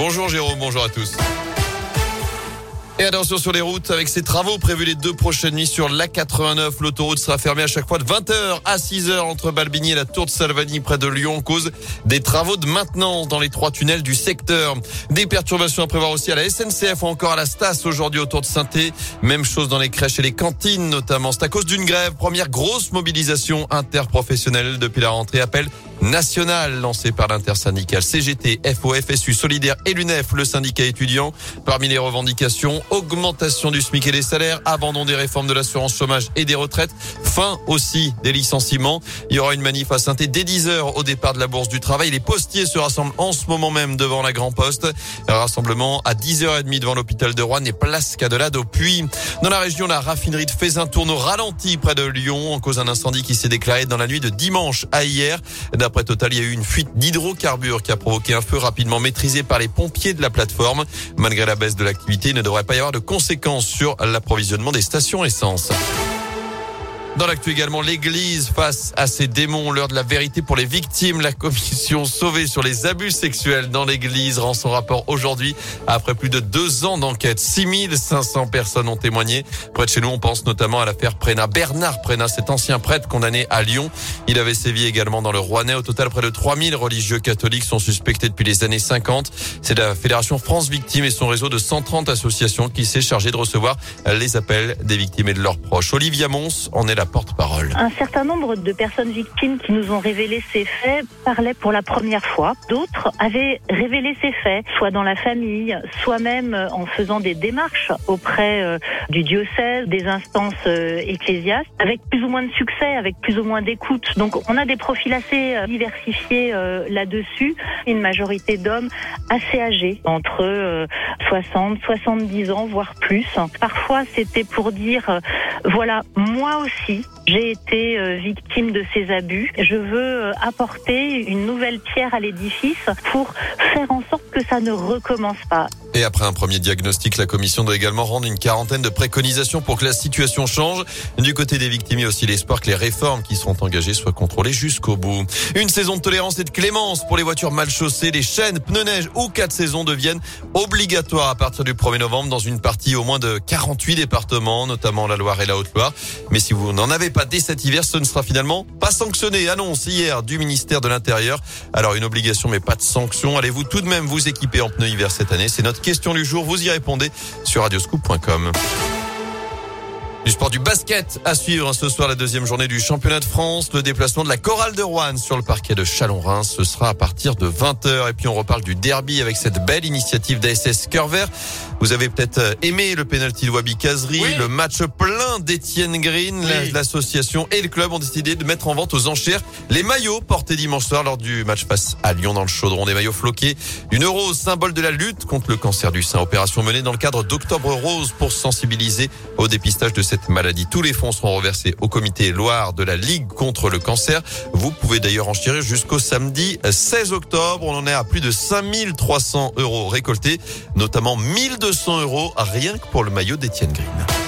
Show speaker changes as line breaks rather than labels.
Bonjour Jérôme, bonjour à tous. Et attention sur les routes, avec ces travaux prévus les deux prochaines nuits sur l'A89, l'autoroute sera fermée à chaque fois de 20h à 6h entre Balbigny et la Tour de Salvani près de Lyon, cause des travaux de maintenance dans les trois tunnels du secteur. Des perturbations à prévoir aussi à la SNCF ou encore à la Stas aujourd'hui autour de saint Même chose dans les crèches et les cantines notamment. C'est à cause d'une grève. Première grosse mobilisation interprofessionnelle depuis la rentrée. Appel national lancé par l'intersyndicale CGT, FOFSU, Solidaire et l'UNEF, le syndicat étudiant. Parmi les revendications, augmentation du SMIC et des salaires, abandon des réformes de l'assurance chômage et des retraites, fin aussi des licenciements. Il y aura une manif à dès 10h au départ de la Bourse du Travail. Les postiers se rassemblent en ce moment même devant la Grand Poste. rassemblement à 10h30 devant l'hôpital de Rouen et place Cadelade au Puy. Dans la région, la raffinerie de Fézin tourne ralenti près de Lyon en cause d'un incendie qui s'est déclaré dans la nuit de dimanche à hier. D'après Total, il y a eu une fuite d'hydrocarbures qui a provoqué un feu rapidement maîtrisé par les pompiers de la plateforme. Malgré la baisse de l'activité, il ne devrait pas y avoir de conséquences sur l'approvisionnement des stations essence. Dans l'actu également, l'église face à ces démons. L'heure de la vérité pour les victimes. La commission sauvée sur les abus sexuels dans l'église rend son rapport aujourd'hui. Après plus de deux ans d'enquête, 6500 personnes ont témoigné. Près de chez nous, on pense notamment à l'affaire Prénat. Bernard Prénat, cet ancien prêtre condamné à Lyon. Il avait sévi également dans le Rouennais. Au total, près de 3000 religieux catholiques sont suspectés depuis les années 50. C'est la Fédération France Victimes et son réseau de 130 associations qui s'est chargé de recevoir les appels des victimes et de leurs proches. Olivia Mons en est la
Un certain nombre de personnes victimes qui nous ont révélé ces faits parlaient pour la première fois. D'autres avaient révélé ces faits, soit dans la famille, soit même en faisant des démarches auprès euh, du diocèse, des instances euh, ecclésiastes, avec plus ou moins de succès, avec plus ou moins d'écoute. Donc on a des profils assez euh, diversifiés là-dessus. Une majorité d'hommes assez âgés, entre 60, 70 ans, voire plus. Parfois c'était pour dire, voilà, moi aussi, j'ai été euh, victime de ces abus. Je veux euh, apporter une nouvelle pierre à l'édifice pour faire en sorte que ça ne recommence pas.
Et après un premier diagnostic, la commission doit également rendre une quarantaine de préconisations pour que la situation change. Du côté des victimes, il y a aussi l'espoir que les réformes qui seront engagées soient contrôlées jusqu'au bout. Une saison de tolérance et de clémence pour les voitures mal chaussées, les chaînes, pneus neige ou quatre saisons deviennent obligatoires à partir du 1er novembre dans une partie au moins de 48 départements, notamment la Loire et la Haute-Loire. Mais si vous n'en avez pas dès cet hiver, ce ne sera finalement pas sanctionné. Annonce hier du ministère de l'Intérieur. Alors une obligation mais pas de sanction. Allez-vous tout de même vous équiper en pneus hiver cette année? C'est notre question du jour. Vous y répondez sur radioscoop.com. Du sport du basket à suivre ce soir la deuxième journée du championnat de France. Le déplacement de la chorale de Rouen sur le parquet de Chalon-Reims. Ce sera à partir de 20h. Et puis on reparle du derby avec cette belle initiative d'ASS Cœur Vert. Vous avez peut-être euh, aimé le penalty de Wabi Kazri, le match plein d'Etienne Green. L'association et le club ont décidé de mettre en vente aux enchères les maillots portés dimanche soir lors du match face à Lyon dans le chaudron. Des maillots floqués d'une rose, symbole de la lutte contre le cancer du sein. Opération menée dans le cadre d'Octobre Rose pour sensibiliser au dépistage de cette maladie. Tous les fonds seront reversés au comité Loire de la Ligue contre le cancer. Vous pouvez d'ailleurs enchérir jusqu'au samedi 16 octobre. On en est à plus de 5300 euros récoltés, notamment 1200 euros rien que pour le maillot d'Étienne Green.